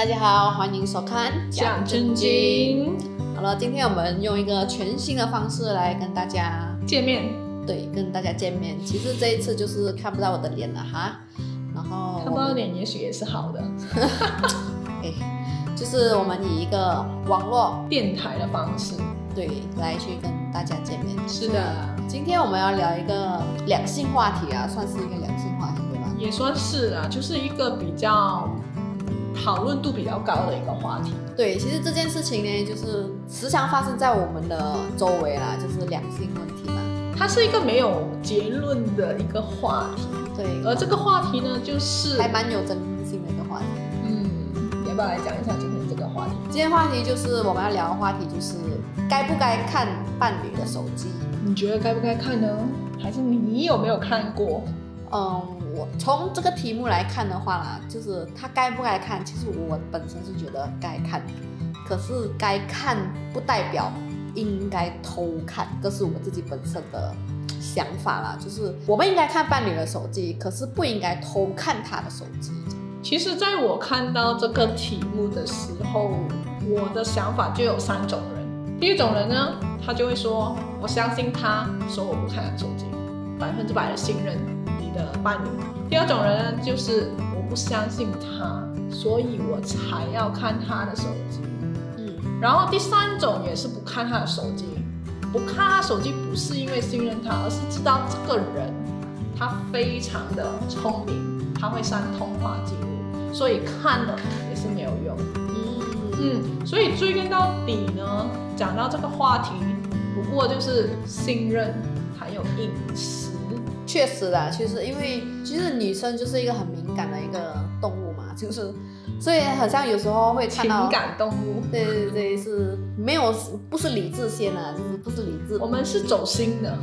大家好，欢迎收看讲真经。好了，今天我们用一个全新的方式来跟大家见面，对，跟大家见面。其实这一次就是看不到我的脸了哈，然后看不到脸也许也是好的。哎，就是我们以一个网络电台的方式，对，来去跟大家见面。是的，今天我们要聊一个两性话题啊，算是一个两性话题对吧？也算是啊，就是一个比较讨论度比较高的一个话题。对，其实这件事情呢，就是时常发生在我们的周围啦，就是两性问题嘛。它是一个没有结论的一个话题，对，而这个话题呢，就是还蛮有争议性的一个话题。嗯，要不要来讲一下今天这个话题？今天话题就是我们要聊的话题，就是该不该看伴侣的手机？你觉得该不该看呢？还是你有没有看过？嗯，我从这个题目来看的话啦，就是他该不该看，其实我本身是觉得该看，可是该看不代表应该偷看，这是我自己本身的想法啦。就是我们应该看伴侣的手机，可是不应该偷看他的手机。其实，在我看到这个题目的时候，我的想法就有三种人。第一种人呢，他就会说：“我相信他说我不看他手机，百分之百的信任的伴侣。”第二种人呢，就是我不相信他，所以我才要看他的手机。嗯，然后第三种也是不看他的手机，不看他手机不是因为信任他，而是知道这个人他非常的聪明，他会删通话记录，所以看了也是没有用。嗯嗯，所以追根到底呢，讲到这个话题，不过就是信任还有隐私。确实啦，其实因为其实女生就是一个很敏感的一个动物嘛，就是所以好像有时候会看情到，感动物，对对对，是没有不是理智先的，就是不是理智，我们是走心的。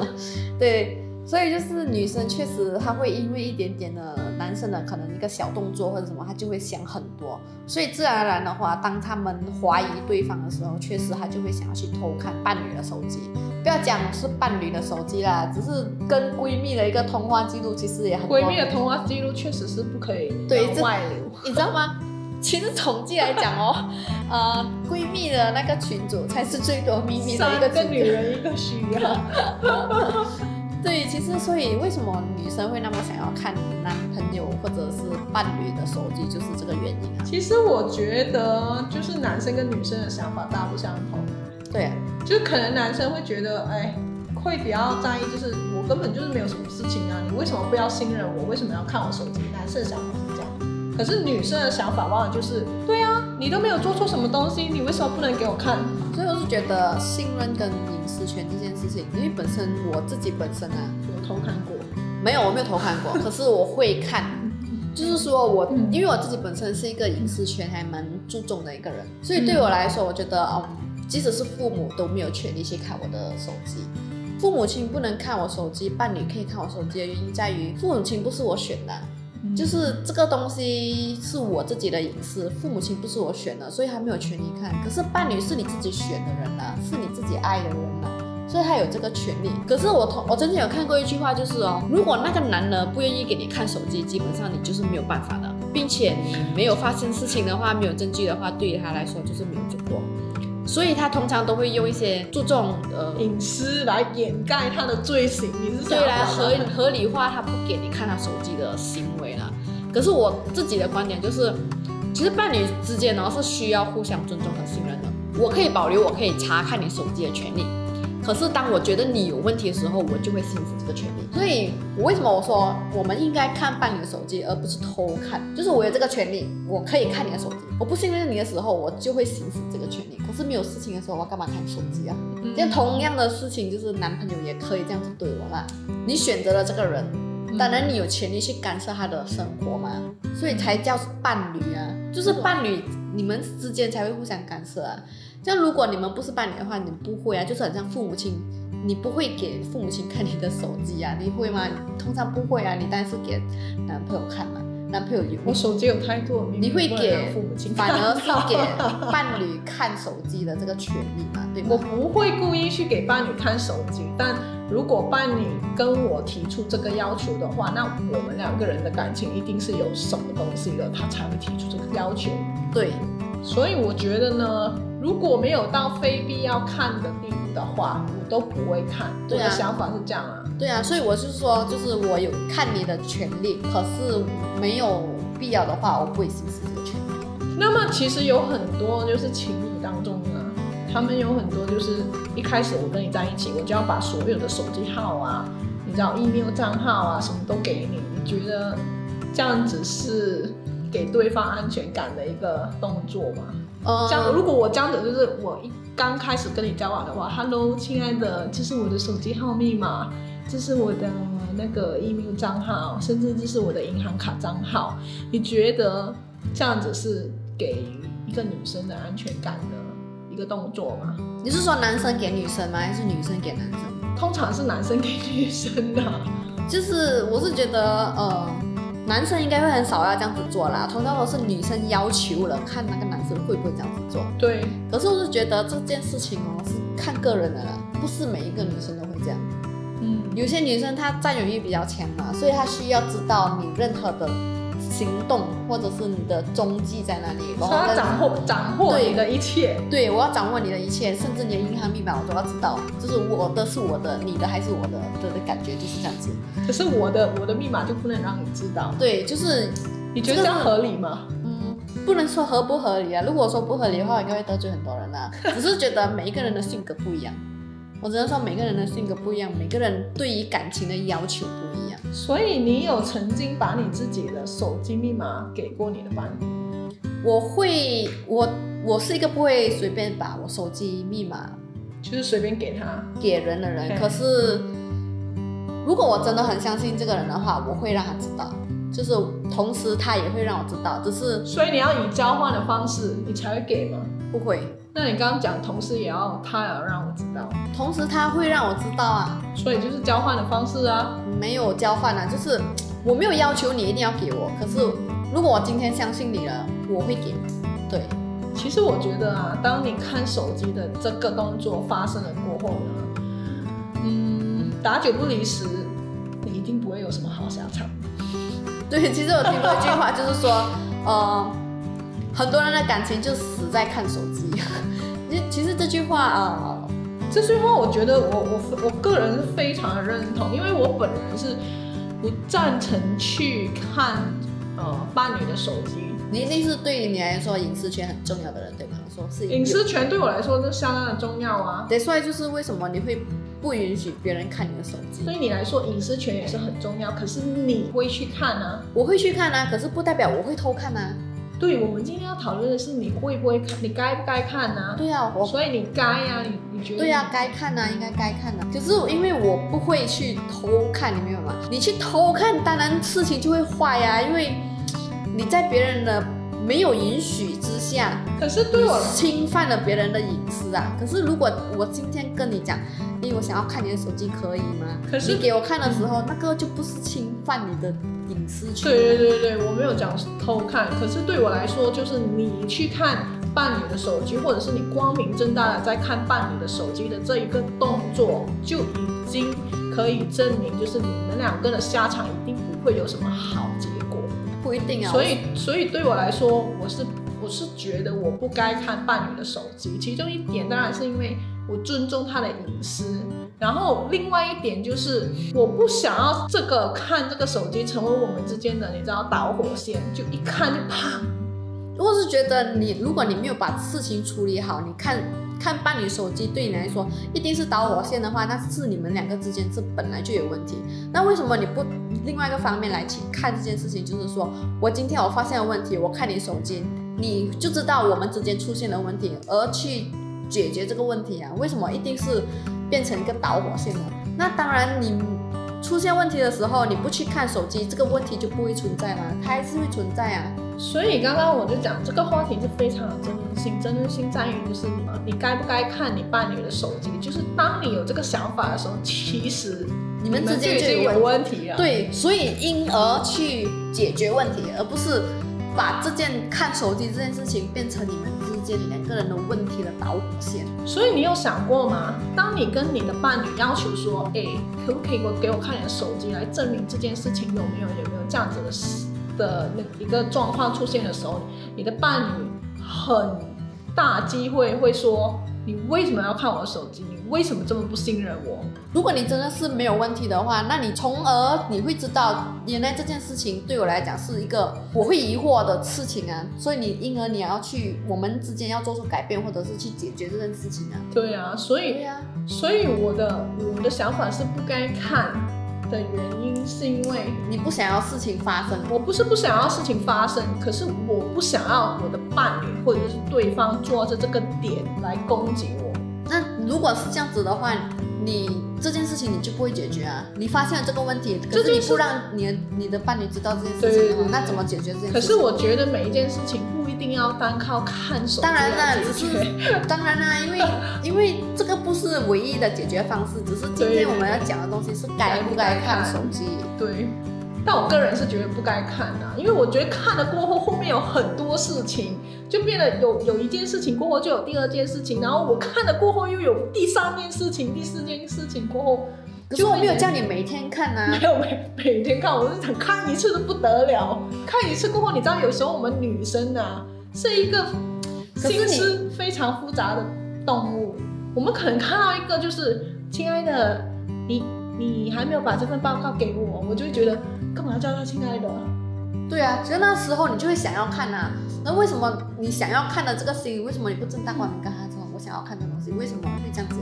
对，所以就是女生确实她会因为一点点的男生的可能一个小动作或者什么，她就会想很多，所以自然而然的话，当他们怀疑对方的时候，确实她就会想要去偷看伴侣的手机。不要讲是伴侣的手机啦，只是跟闺蜜的一个通话记录，其实也很闺蜜的通话记录确实是不可以对外流。你知道吗？其实统计来讲哦，呃，闺蜜的那个群组才是最多秘密的一三个个群组。女人一个需要，对，其实所以为什么女生会那么想要看男朋友或者是伴侣的手机，就是这个原因啊。其实我觉得就是男生跟女生的想法大不相同，对啊，就可能男生会觉得，哎，会比较在意，就是我根本就是没有什么事情啊，你为什么不要信任我？为什么要看我手机？男生的想法是这样，可是女生的想法往往就是，对啊，你都没有做错什么东西，你为什么不能给我看？所以我是觉得信任跟隐私权这件事情，因为本身我自己本身啊，我偷看过，没有我没有偷看过，可是我会看。就是说我，嗯因为我自己本身是一个隐私权还蛮注重的一个人，所以对我来说，我觉得，嗯，即使是父母都没有权利去看我的手机。父母亲不能看我手机，伴侣可以看我手机的原因在于，父母亲不是我选的，就是这个东西是我自己的隐私，父母亲不是我选的，所以他没有权利看。可是伴侣是你自己选的人了，是你自己爱的人了。所以他有这个权利。可是我同我曾经有看过一句话，就是哦，如果那个男的不愿意给你看手机，基本上你就是没有办法的，并且你没有发生事情的话，没有证据的话，对于他来说就是没有做过。所以他通常都会用一些注重呃隐私来掩盖他的罪行，你是想对来合合理化他不给你看他手机的行为啦。可是我自己的观点就是，其实伴侣之间呢是需要互相尊重和信任的。我可以保留我可以查看你手机的权利，可是当我觉得你有问题的时候，我就会行使这个权利。所以，我为什么我说我们应该看伴侣的手机，而不是偷看？就是我有这个权利，我可以看你的手机。我不信任你的时候，我就会行使这个权利。可是没有事情的时候，我干嘛看手机啊？嗯这样同样的事情，就是男朋友也可以这样子对我啦。你选择了这个人，当然你有权利去干涉他的生活嘛，所以才叫伴侣啊，就是伴侣，你们之间才会互相干涉啊。像如果你们不是伴侣的话，你不会啊，就是很像父母亲，你不会给父母亲看你的手机啊，你会吗？通常不会啊，你当然是给男朋友看嘛，男朋友有我手机有太多，你会给让父母亲反而是看给 伴侣看手机的这个权利嘛，对我？不会故意去给伴侣看手机，但如果伴侣跟我提出这个要求的话，那我们两个人的感情一定是有什么东西的，他才会提出这个要求。对，所以我觉得呢，如果没有到非必要看的地步的话，我都不会看。对啊我的想法是这样啊。对啊，所以我是说，就是我有看你的权利，可是没有必要的话，我不会行使这个权利。那么其实有很多就是情侣当中呢，他们有很多就是一开始我跟你在一起，我就要把所有的手机号啊，你知道 email 账号啊什么都给你，你觉得这样子是给对方安全感的一个动作嘛？呃这样，如果我这样子就是我一刚开始跟你交往的话，Hello，亲爱的，这是我的手机号密码，这是我的那个 email 账号，甚至这是我的银行卡账号。你觉得这样子是给一个女生的安全感的一个动作吗？你是说男生给女生吗？还是女生给男生？通常是男生给女生的，就是我是觉得，呃，男生应该会很少要这样子做啦，通常都是女生要求了，看那个男生会不会这样子做。对，可是我是觉得这件事情哦，是看个人的啦，不是每一个女生都会这样。嗯，有些女生她占有欲比较强嘛，所以她需要知道你任何的行动或者是你的踪迹在那里，然后跟所以他掌握掌握对你的一切。对我要掌握你的一切，甚至你的银行密码我都要知道，就是我的是我的，你的还是我的的的感觉就是这样子。可是我的我的密码就不能让你知道，对，就是你觉得这样合理吗？嗯，不能说合不合理啊。如果说不合理的话，应该会得罪很多人啊。只是觉得每一个人的性格不一样，我只能说每个人的性格不一样，每个人对于感情的要求不一样。所以你有曾经把你自己的手机密码给过你的伴侣？我会，我我是一个不会随便把我手机密码就是随便给他。给人的人。嗯可是，如果我真的很相信这个人的话，我会让他知道，就是同时他也会让我知道，只是所以你要以交换的方式，你才会给吗？不会。那你刚刚讲同时也要他也要让我知道，同时他会让我知道啊，所以就是交换的方式啊。没有交换啊，就是我没有要求你一定要给我，可是如果我今天相信你了，我会给你。对，其实我觉得啊，当你看手机的这个动作发生了过后呢，嗯，打九不离十，你一定不会有什么好下场。对，其实我听过一句话，就是说，呃，很多人的感情就死在看手机。其其实这句话啊、呃，这句话我觉得我我我个人是非常的认同，因为我本人是不赞成去看呃伴侣的手机。你一定是对于你来说隐私权很重要的人，对吗？说是隐私权对我来说是相当的重要啊，对，所以就是为什么你会不允许别人看你的手机？对你来说隐私权也是很重要，可是你会去看啊。我会去看啊，可是不代表我会偷看啊。对，我们今天要讨论的是你会不会看，你该不该看呢、对啊，我所以你该呀、你你觉得？对呀、该看啊，应该该看啊。可是因为我不会去偷看，你明白吗？你去偷看，当然事情就会坏呀、因为你在别人的没有允许之下，可是对我侵犯了别人的隐私啊。可是如果我今天跟你讲，咦，我想要看你的手机，可以吗？可是你给我看的时候，那个就不是侵犯你的隐私权。对对对对，我没有讲偷看，可是对我来说，就是你去看伴侣的手机，或者是你光明正大的在看伴侣的手机的这一个动作，就已经可以证明，就是你们两个的下场一定不会有什么好结果。不一定啊。所以，所以对我来说，我是我是觉得我不该看伴侣的手机。其中一点当然是因为我尊重他的隐私，然后另外一点就是我不想要这个看这个手机成为我们之间的你知道导火线，就一看就啪。我是觉得你，如果你没有把事情处理好，你看看伴侣手机对你来说一定是导火线的话，那是你们两个之间是本来就有问题。那为什么你不另外一个方面来去看这件事情？就是说我今天我发现了问题，我看你手机，你就知道我们之间出现了问题，而去解决这个问题啊？为什么一定是变成一个导火线呢？那当然你。出现问题的时候，你不去看手机，这个问题就不会存在吗？它还是会存在啊。所以刚刚我就讲这个话题是非常有争论性，争论性在于就是你你该不该看你伴侣的手机，就是当你有这个想法的时候，其实你们之间就有问问题了。对，所以因而去解决问题，而不是把这件看手机这件事情变成你们之这两个人的问题的导火线。所以你有想过吗？当你跟你的伴侣要求说，哎、可不可以给我给我看你的手机来证明这件事情有没有有没有这样子的事的那一个状况出现的时候，你的伴侣很大机会会说：“你为什么要看我的手机？你为什么这么不信任我？”如果你真的是没有问题的话，那你从而你会知道，原来这件事情对我来讲是一个我会疑惑的事情啊，所以你因而你要去我们之间要做出改变，或者是去解决这件事情啊。对啊，所以对啊、所以我的我的想法是不该看的原因，是因为你不想要事情发生，我不是不想要事情发生，可是我不想要我的伴侣或者是对方坐着这个点来攻击我。那如果是这样子的话，你这件事情你就不会解决啊。你发现了这个问题，可是你不让你的你的伴侣知道这件事情的话，那怎么解决这件事情？可是我觉得每一件事情不一定要单靠看手机当然啦，只。是当然啦，因为因为这个不是唯一的解决方式，只是今天我们要讲的东西是该不该看手机。对，但我个人是觉得不该看的、因为我觉得看了过后，后面有很多事情，就变得有有一件事情过后就有第二件事情，然后我看了过后又有第三件事情、第四件事情过后，可是我没有叫你每天看啊没。有每每天看，我是想看一次都不得了，看一次过后，你知道有时候我们女生啊是一个心思非常复杂的动物，我们可能看到一个就是，亲爱的，你你还没有把这份报告给我，我就会觉得干嘛要叫他亲爱的？对啊，就那时候你就会想要看啊。那为什么你想要看的这个心，为什么你不正大光明跟他说我想要看这东西？为什么会这样子？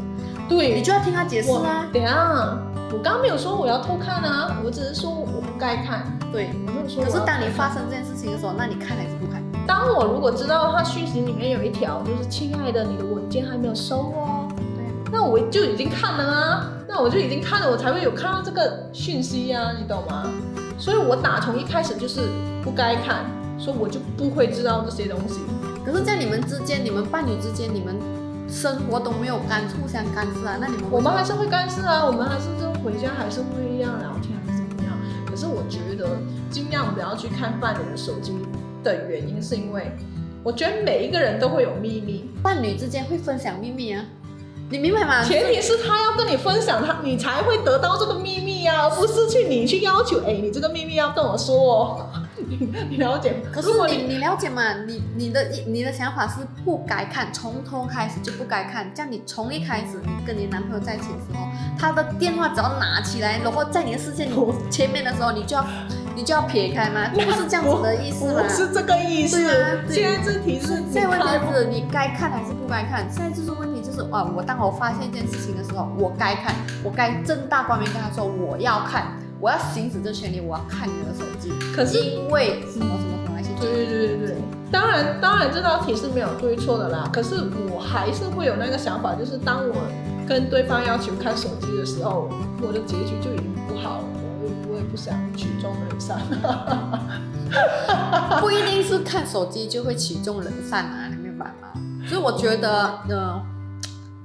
对，你就要听他解释啊。等一下，我刚刚没有说我要偷看啊，我只是说我不该看，对。我没有说。可是当你发生这件事情的时候，那你看还是不看？当我如果知道他讯息里面有一条就是亲爱的，你的文件还没有收哦，对啊。那我就已经看了啊，那我就已经看了，我才会有看到这个讯息呀、你懂吗？所以我打从一开始就是不该看，所以我就不会知道这些东西。可是，在你们之间，你们伴侣之间，你们生活都没有干互相干涉啊，那你们我们还是会干涉啊，我们还是就回家还是会一样聊天，还是怎么样？可是我觉得尽量不要去看伴侣的手机的原因，是因为我觉得每一个人都会有秘密，伴侣之间会分享秘密啊？你明白吗？前提是他要跟你分享他，你才会得到这个秘密啊，而不是去你去要求，哎，你这个秘密要跟我说哦，你 你了解吗？可是你你了解吗？你你的你的想法是不该看，从头开始就不该看。这样你从一开始你跟你男朋友在一起的时候，他的电话只要拿起来，然后在你的视线 前面的时候，你就要你就要撇开吗？不是这样子的意思吗不？是这个意思。对啊对现在这题是你现在问题是你该看还是不该看？现在就是问啊，我当我发现一件事情的时候，我该看，我该正大光明跟他说我要看，我要行使这权利，我要看你的手机，可是因为什么什么什么来去对对对对对，当然当然这道题是没有对错的啦。可是我还是会有那个想法，就是当我跟对方要求看手机的时候，我的结局就已经不好了，我也我也不想曲终人散。不一定是看手机就会曲终人散啊，你明白吗？所以我觉得，呃，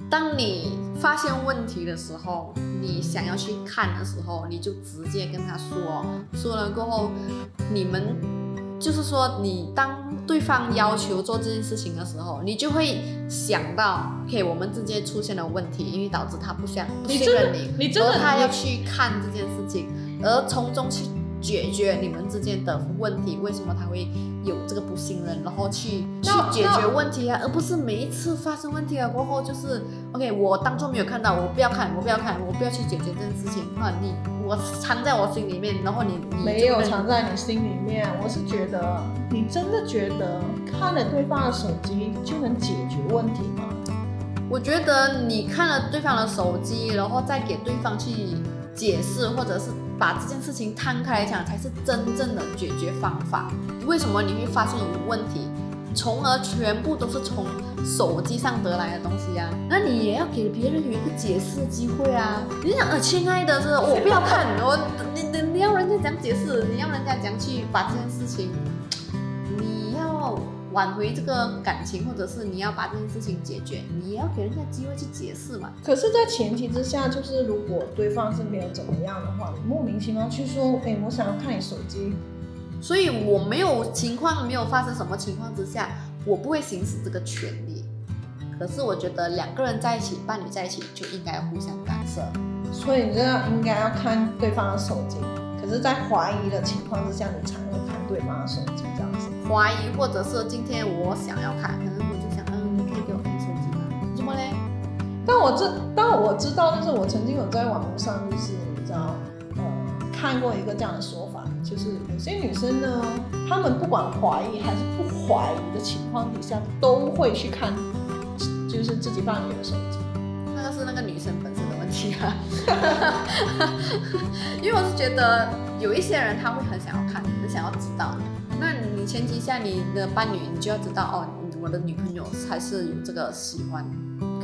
当你发现问题的时候，你想要去看的时候，你就直接跟他说，说了过后，你们就是说，你当对方要求做这件事情的时候，你就会想到，OK，我们之间出现了问题，因为导致他不想不信任你，而他要去看这件事情，而从中去解决你们之间的问题，为什么他会有这个不信任，然后去去解决问题啊，而不是每一次发生问题了过后就是 OK，我当做没有看到，我不要看，我不要看，我不要去解决这件事情啊，你我藏在我心里面，然后你你没有藏在你心里面，我是觉得你真的觉得看了对方的手机就能解决问题吗？我觉得你看了对方的手机，然后再给对方去解释，或者是把这件事情摊开来讲，才是真正的解决方法。为什么你会发现有问题，从而全部都是从手机上得来的东西啊？那你也要给别人有一个解释的机会啊！你想，呃，亲爱的，是我不要看，我你你你要人家讲解释，你要人家讲去把这件事情，你要挽回这个感情，或者是你要把这件事情解决，你也要给人家机会去解释嘛。可是，在前提之下，就是如果对方是没有怎么样的话，你莫名其妙去说，哎、我想要看你手机，所以我没有情况没有发生什么情况之下，我不会行使这个权利。可是我觉得两个人在一起，伴侣在一起就应该互相干涉。所以你这样应该要看对方的手机。可是，在怀疑的情况之下，你才会看对方的手机。怀疑，或者是今天我想要看，可能我就想，嗯，你可以给我看手机吗？怎么嘞？但我知，但我知道，就是我曾经有在网络上，就是你知道，呃，看过一个这样的说法，就是有些女生呢，她们不管怀疑还是不怀疑的情况底下，都会去看，就是自己伴侣的手机。那个是那个女生本身的问题啊，因为我是觉得有一些人他会很想要看，很想要知道。前提下你的伴侣，你就要知道哦，我的女朋友还是有这个喜欢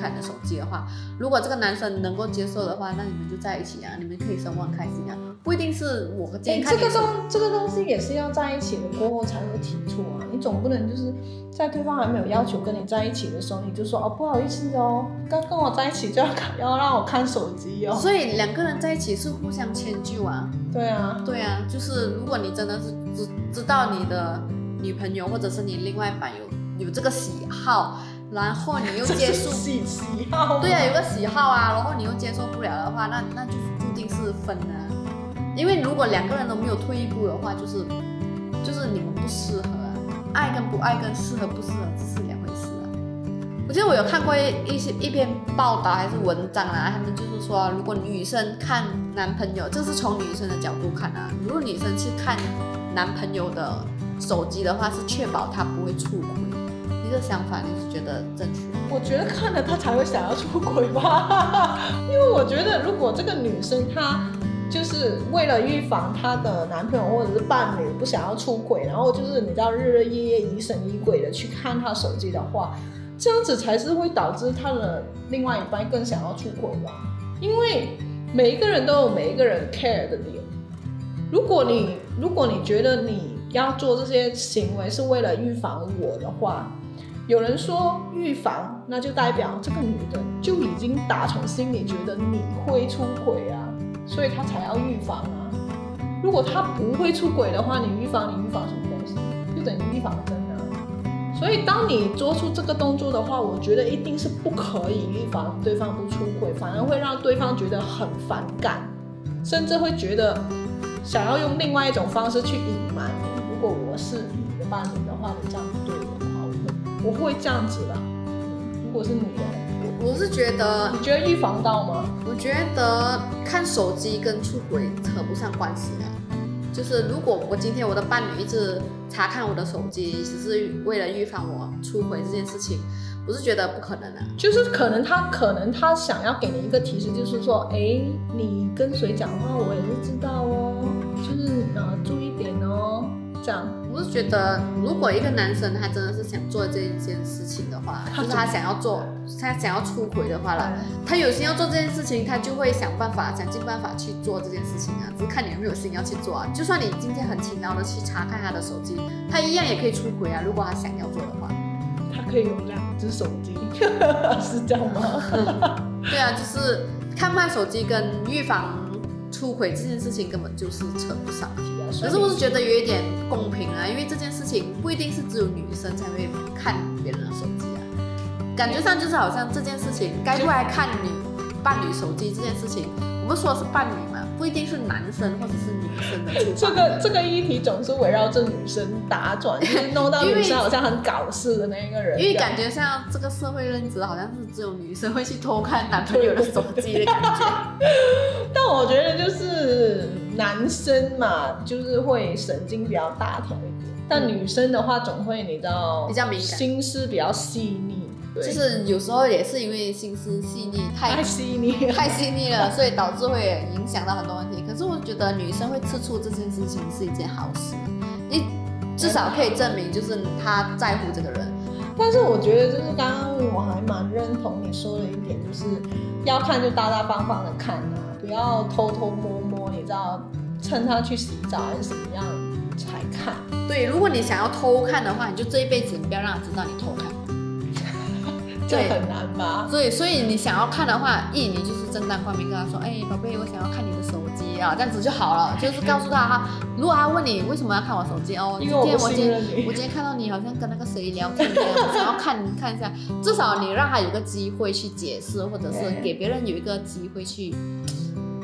看的手机的话，如果这个男生能够接受的话，那你们就在一起啊，你们可以生活很开心啊，不一定是我今天看你手这个东这个东西也是要在一起了过后才会提出啊，你总不能就是在对方还没有要求跟你在一起的时候，你就说哦不好意思哦，刚跟我在一起就要看要让我看手机哦。所以两个人在一起是互相迁就啊。对啊，对啊，就是如果你真的是知知道你的女朋友或者是你另外一半有有这个喜好，然后你又接受，喜喜好。对啊，有个喜好啊，然后你又接受不了的话，那那就是注定是分了啊。因为如果两个人都没有退一步的话，就是就是你们不适合啊，爱跟不爱跟适合不适合这是两回事啊。我记得我有看过一一些一篇报道还是文章啊，他们就是说，如果女生看男朋友，这是从女生的角度看啊，如果女生去看男朋友的手机的话，是确保他不会出轨。你的想法你是觉得正确？我觉得看了他才会想要出轨吧，因为我觉得如果这个女生她就是为了预防她的男朋友或者是伴侣不想要出轨，然后就是你知道日日夜夜疑神疑鬼的去看她手机的话，这样子才是会导致她的另外一半更想要出轨吧。因为每一个人都有每一个人 care 的点。如果你如果你觉得你要做这些行为是为了预防我的话，有人说预防，那就代表这个女的就已经打从心里觉得你会出轨啊，所以她才要预防啊。如果她不会出轨的话，你预防你预防什么东西？就等于预防针啊。所以当你做出这个动作的话，我觉得一定是不可以预防对方不出轨，反而会让对方觉得很反感，甚至会觉得想要用另外一种方式去隐瞒你。如果我是你的伴侣的话，你这样，我会这样子的。嗯如果是你的，我我是觉得你觉得预防到吗？我觉得看手机跟出轨扯不上关系的。就是如果我今天我的伴侣一直查看我的手机，只是为了预防我出轨这件事情，我是觉得不可能的。就是可能他可能他想要给你一个提示，就是说，哎，你跟谁讲话，我也是知道哦，就是呃注意点哦，这样。我是觉得，如果一个男生他真的是想做这一件事情的话，就是他想要做，他想要出轨的话了，他有心要做这件事情，他就会想办法，想尽办法去做这件事情啊。只是看你有没有心要去做啊。就算你今天很勤劳的去查看他的手机，他一样也可以出轨啊。如果他想要做的话，他可以有两只手机，是这样吗？对啊，就是看慢手机跟预防出轨这件事情根本就是扯不上。可是我是觉得有一点不公平啊，因为这件事情不一定是只有女生才会看别人的手机啊，感觉上就是好像这件事情该不该看你伴侣手机这件事情，我们说的是伴侣嘛，不一定是男生或者是女生的出 这个这个议题总是围绕着女生打转，就是弄到女生好像很搞事的那一个人。因为感觉像这个社会认知好像是只有女生会去偷看男朋友的手机的感觉。但我觉得就是男生嘛，就是会神经比较大条一点，但女生的话总会你知道比较敏感。心思比较细腻，对就是有时候也是因为心思细腻太太细腻了。太细腻了，所以导致会影响到很多问题。可是我觉得女生会吃醋这件事情是一件好事，你至少可以证明就是她在乎这个人。但是我觉得就是刚刚我还蛮认同你说的一点，就是要看就大大方方的看啊，不要偷偷摸摸，你知道，趁他去洗澡还是什么样才看。对，如果你想要偷看的话，你就这一辈子你不要让他知道你偷看。对这很难吧？所以，所以你想要看的话，一你就是正大光明跟他说，哎，宝贝，我想要看你的手机啊，这样子就好了。就是告诉他哈，如果他问你为什么要看我手机哦，今因为我不天我今天我今天看到你好像跟那个谁聊天我想要看看一下，至少你让他有个机会去解释，或者是给别人有一个机会去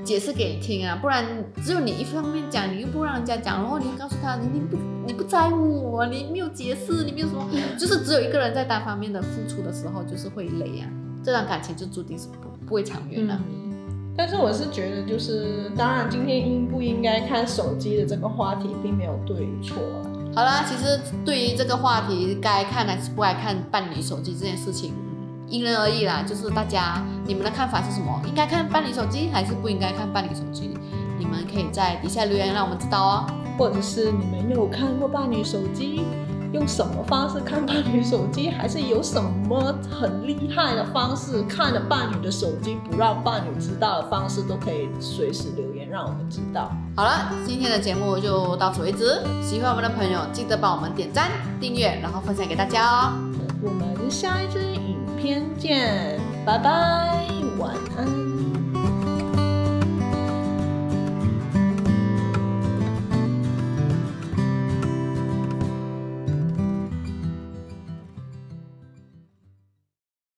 解释给你听啊，不然只有你一方面讲，你又不让人家讲，然后你告诉他你不你不在乎我，你没有解释，你没有什么，就是只有一个人在单方面的付出的时候，就是会累啊，这段感情就注定是不不会长远的。嗯，但是我是觉得，就是当然，今天应不应该看手机的这个话题，并没有对与错啊。好啦，其实对于这个话题，该看还是不该看伴侣手机这件事情，因人而异啦。就是大家你们的看法是什么？应该看伴侣手机还是不应该看伴侣手机？你们可以在底下留言让我们知道哦。或者是你们有看过伴侣手机？用什么方式看伴侣手机？还是有什么很厉害的方式看了伴侣的手机不让伴侣知道的方式，都可以随时留言让我们知道。好了，今天的节目就到此为止。喜欢我们的朋友，记得帮我们点赞、订阅，然后分享给大家哦。我们下一支影片见，拜拜，晚安。